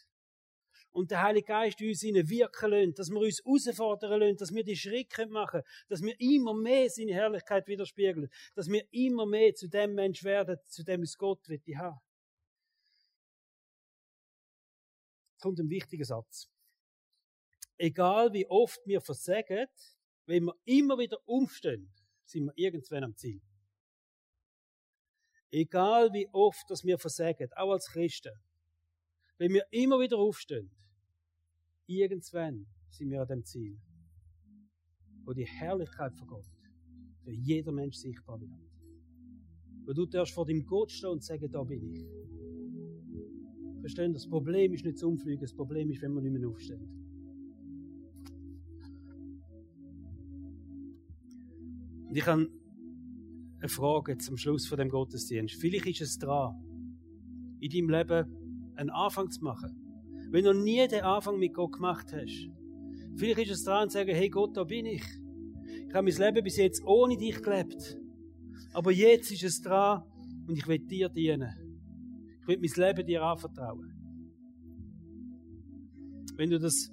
Und der Heilige Geist uns ihnen wirken lässt, dass wir uns herausfordern lassen, dass wir die Schritte machen dass wir immer mehr seine Herrlichkeit widerspiegeln, dass wir immer mehr zu dem Mensch werden, zu dem es Gott wird haben. Kommt ein wichtiger Satz. Egal wie oft wir versagen, wenn wir immer wieder umstehen, sind wir irgendwann am Ziel. Egal wie oft dass wir versagen, auch als Christen, Wenn wir immer wieder aufstehen, irgendwann sind wir an dem Ziel, wo die Herrlichkeit von Gott für jeder Mensch sichtbar wird. Wo du darfst vor dem Gott stehen und sagen, da bin ich. Verstehen, das Problem ist nicht das Umfliegen, das Problem ist, wenn wir nicht mehr aufstehen. Und ich habe eine Frage zum Schluss von dem Gottesdienst. Vielleicht ist es dran, in deinem Leben einen Anfang zu machen. Wenn du nie den Anfang mit Gott gemacht hast. Vielleicht ist es dran zu sagen, hey Gott, da bin ich. Ich habe mein Leben bis jetzt ohne dich gelebt. Aber jetzt ist es dran und ich will dir dienen. Ich will mein Leben dir anvertrauen. Wenn du das,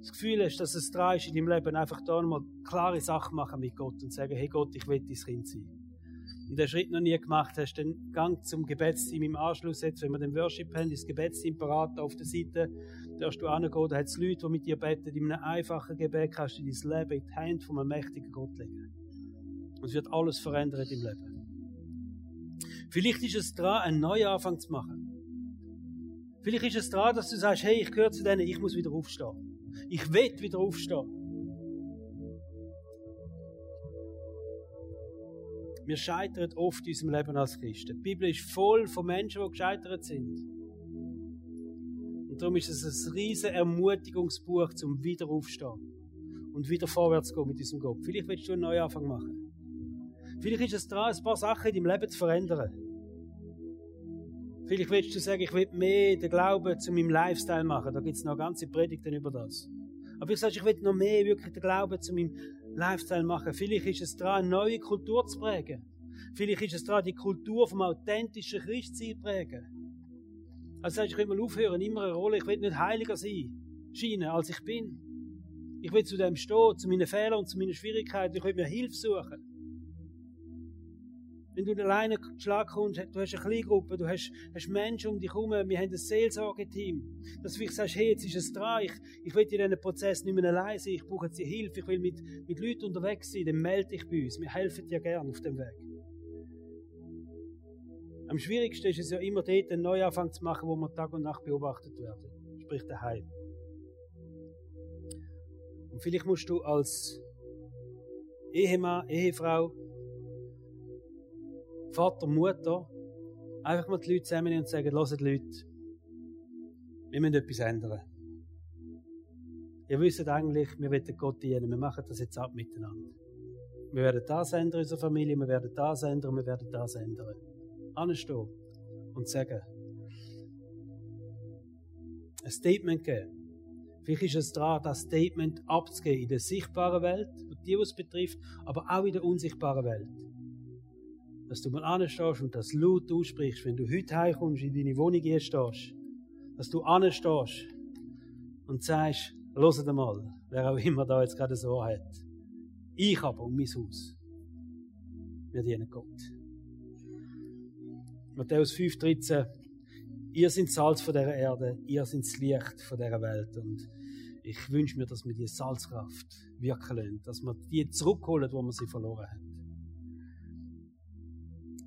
das Gefühl hast, dass es dran ist in deinem Leben, einfach da nochmal klare Sachen machen mit Gott und sagen, hey Gott, ich will dein Kind sein. Und den Schritt noch nie gemacht hast, dann gang zum Gebetsteam im Anschluss jetzt, wenn wir den Worship haben, das Gebetsteam parat auf der Seite, darfst du angehen, da hat es Leute, die mit dir beten, in einem einfachen Gebet kannst du dein Leben in die Hände von einem mächtigen Gott legen. Und es wird alles verändern in deinem Leben. Vielleicht ist es dran, einen neuen Anfang zu machen. Vielleicht ist es dran, dass du sagst, hey, ich gehöre zu denen, ich muss wieder aufstehen. Ich will wieder aufstehen. Wir scheitern oft in unserem Leben als Christen. Die Bibel ist voll von Menschen, die gescheitert sind. Und darum ist es ein riesen Ermutigungsbuch zum Wiederaufstehen und wieder vorwärts gehen mit diesem Gott. Vielleicht willst du einen Neuanfang machen. Vielleicht ist es dran, ein paar Sachen in deinem Leben zu verändern. Vielleicht willst du sagen, ich will mehr den Glauben zu meinem Lifestyle machen. Da gibt es noch ganze Predigten über das. Aber ich sage, ich will noch mehr wirklich den Glauben zu meinem Lifestyle machen. Vielleicht ist es dran, eine neue Kultur zu prägen. Vielleicht ist es dran, die Kultur vom authentischen Christsein zu prägen. Also sagst, ich will mal aufhören, immer eine Rolle. Ich will nicht heiliger sein, scheinen, als ich bin. Ich will zu dem stehen, zu meinen Fehlern und zu meinen Schwierigkeiten. Ich will mir Hilfe suchen. Wenn du alleine Schlag kommst, du hast eine Kleingruppe, du hast, hast Menschen um dich herum, wir haben ein Seelsorgeteam, dass du vielleicht sagst, hey, jetzt ist es dran, ich, ich will in diesem Prozess nicht mehr allein sein, ich brauche jetzt die Hilfe, ich will mit, mit Leuten unterwegs sein, dann melde dich bei uns, wir helfen dir gerne auf dem Weg. Am schwierigsten ist es ja immer dort, einen Neuanfang zu machen, wo wir Tag und Nacht beobachtet werden, sprich daheim. Und vielleicht musst du als Ehemann, Ehefrau, Vater, Mutter, einfach mal die Leute zusammennehmen und sagen, hört Leute, wir müssen etwas ändern. Ihr wisst eigentlich, wir wollen Gott dienen, wir machen das jetzt ab miteinander. Wir werden das ändern in unserer Familie, wir werden das ändern, wir werden das ändern. Anstehen und sagen, ein Statement geben. Vielleicht ist es dran, das Statement abzugeben in der sichtbaren Welt, die was betrifft, aber auch in der unsichtbaren Welt dass du mal anstehst und das laut aussprichst, wenn du heute heimkommst, in deine Wohnung stehst, dass du anstehst und sagst, hört mal, wer auch immer da jetzt gerade so hat. Ich aber und mein Haus. Wir dienen Gott. Matthäus 5,13 Ihr seid Salz von dieser Erde, ihr seid das Licht von dieser Welt. Und ich wünsche mir, dass wir die Salzkraft wirken lassen, dass wir die zurückholen, wo wir sie verloren haben.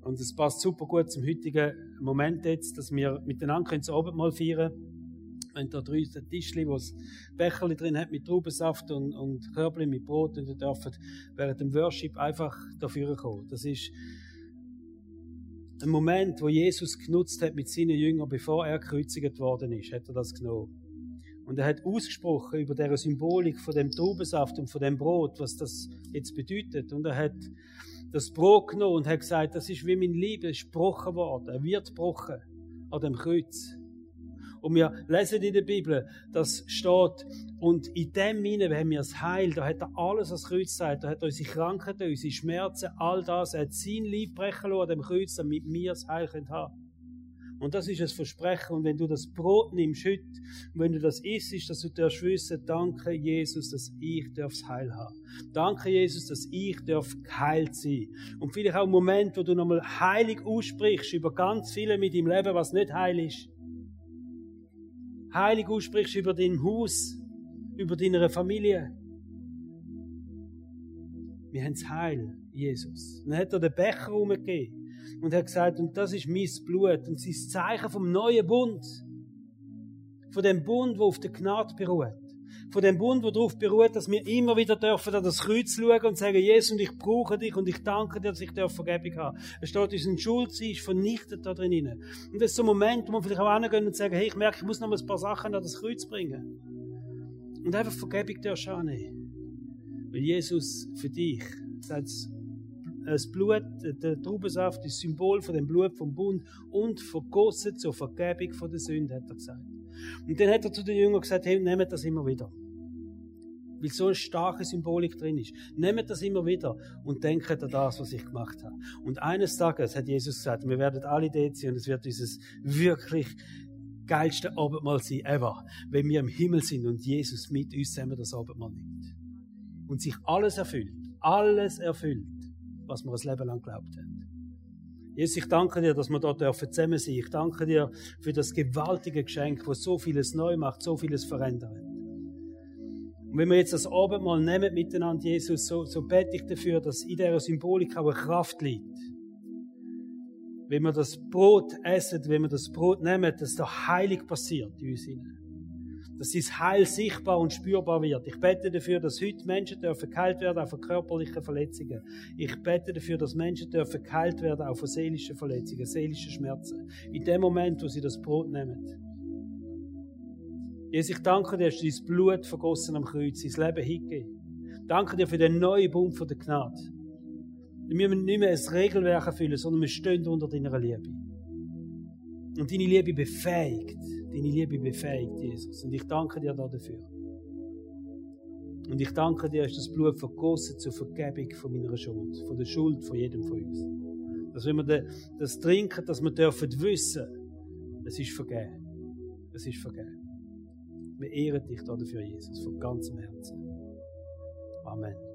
Und es passt super gut zum heutigen Moment jetzt, dass wir miteinander das Abendmahl feiern können. Haben da drei Tischchen, wo es Becherli drin hat mit Traubensaft und, und Körbli mit Brot und ihr dürft während dem Worship einfach dafür kommen. Das ist ein Moment, wo Jesus genutzt hat mit seinen Jüngern, bevor er gekreuzigt worden ist, hat er das genommen. Und er hat ausgesprochen über der Symbolik von dem Traubensaft und von dem Brot, was das jetzt bedeutet. Und er hat das Brot genommen und hat gesagt, das ist wie mein Liebe, ist gebrochen worden. Er wird gebrochen an dem Kreuz. Und wir lesen in der Bibel, das steht, und in dem Sinne haben wir das Heil, da hat er alles ans Kreuz gesagt, da hat er unsere Krankheiten, unsere Schmerzen, all das, er hat sein Lieb brechen lassen an dem Kreuz, damit wir das Heil haben können. Und das ist ein Versprechen. Und wenn du das Brot nimmst heute, und wenn du das isst, dass du darfst wissen, danke Jesus, dass ich das Heil haben. Danke Jesus, dass ich darf geheilt sein. Und vielleicht auch ein Moment, wo du nochmal heilig aussprichst über ganz viele mit deinem Leben, was nicht heil ist. Heilig aussprichst über dein Haus, über deine Familie. Wir haben das Heil, Jesus. dann hat er den Becher umgegeben und hat gesagt, und das ist mein Blut und sein Zeichen vom neuen Bund. Von dem Bund, der auf der Gnade beruht. Von dem Bund, der darauf beruht, dass wir immer wieder dürfen an das Kreuz schauen und sagen, Jesus, und ich brauche dich und ich danke dir, dass ich Vergebung habe. Es steht, unsere Schuld sie ist vernichtet da drin. Und das ist so ein Moment, wo wir vielleicht auch hingehen und sagen, hey, ich merke, ich muss noch ein paar Sachen an das Kreuz bringen. Und einfach Vergebung darfst annehmen. Weil Jesus für dich, sagt das Blut, der Traubensaft, das Symbol von dem Blut vom Bund und vergossen zur Vergebung von der Sünde, hat er gesagt. Und dann hat er zu den Jüngern gesagt, hey, nehmt das immer wieder. Weil so eine starke Symbolik drin ist. Nehmt das immer wieder und denkt an das, was ich gemacht habe. Und eines Tages hat Jesus gesagt, wir werden alle dort sein und es wird dieses wirklich geilste Abendmahl sein ever, wenn wir im Himmel sind und Jesus mit uns zusammen das Abendmahl nimmt. Und sich alles erfüllt. Alles erfüllt was wir ein Leben lang geglaubt haben. Jesus, ich danke dir, dass wir dort zusammen sein. Ich danke dir für das gewaltige Geschenk, das so vieles neu macht, so vieles verändert. Und wenn wir jetzt das Abendmahl nehmen miteinander, Jesus, so, so bete ich dafür, dass in dieser Symbolik auch eine Kraft liegt. Wenn wir das Brot essen, wenn wir das Brot nehmen, dass da heilig passiert in uns. Hinein dass sein Heil sichtbar und spürbar wird. Ich bete dafür, dass heute Menschen dürfen geheilt werden auch von körperlichen Verletzungen. Ich bete dafür, dass Menschen dürfen geheilt werden auch von seelischen Verletzungen, seelischen Schmerzen. In dem Moment, wo sie das Brot nehmen. Jesus, ich danke dir, dass du dein Blut vergossen am Kreuz, sein Leben hingegeben. Danke dir für den neuen Bund von der Gnade. Wir müssen nicht mehr ein Regelwerk erfüllen, sondern wir stehen unter deiner Liebe. Und deine Liebe befähigt. Deine Liebe befähigt, Jesus. Und ich danke dir dafür. Und ich danke dir, dass das Blut vergossen zur Vergebung von meiner Schuld, von der Schuld von jedem von uns. Dass wenn wir das trinken, dass wir dürfen wissen, es ist vergeben. Es ist vergeben. Wir ehren dich dafür, Jesus, von ganzem Herzen. Amen.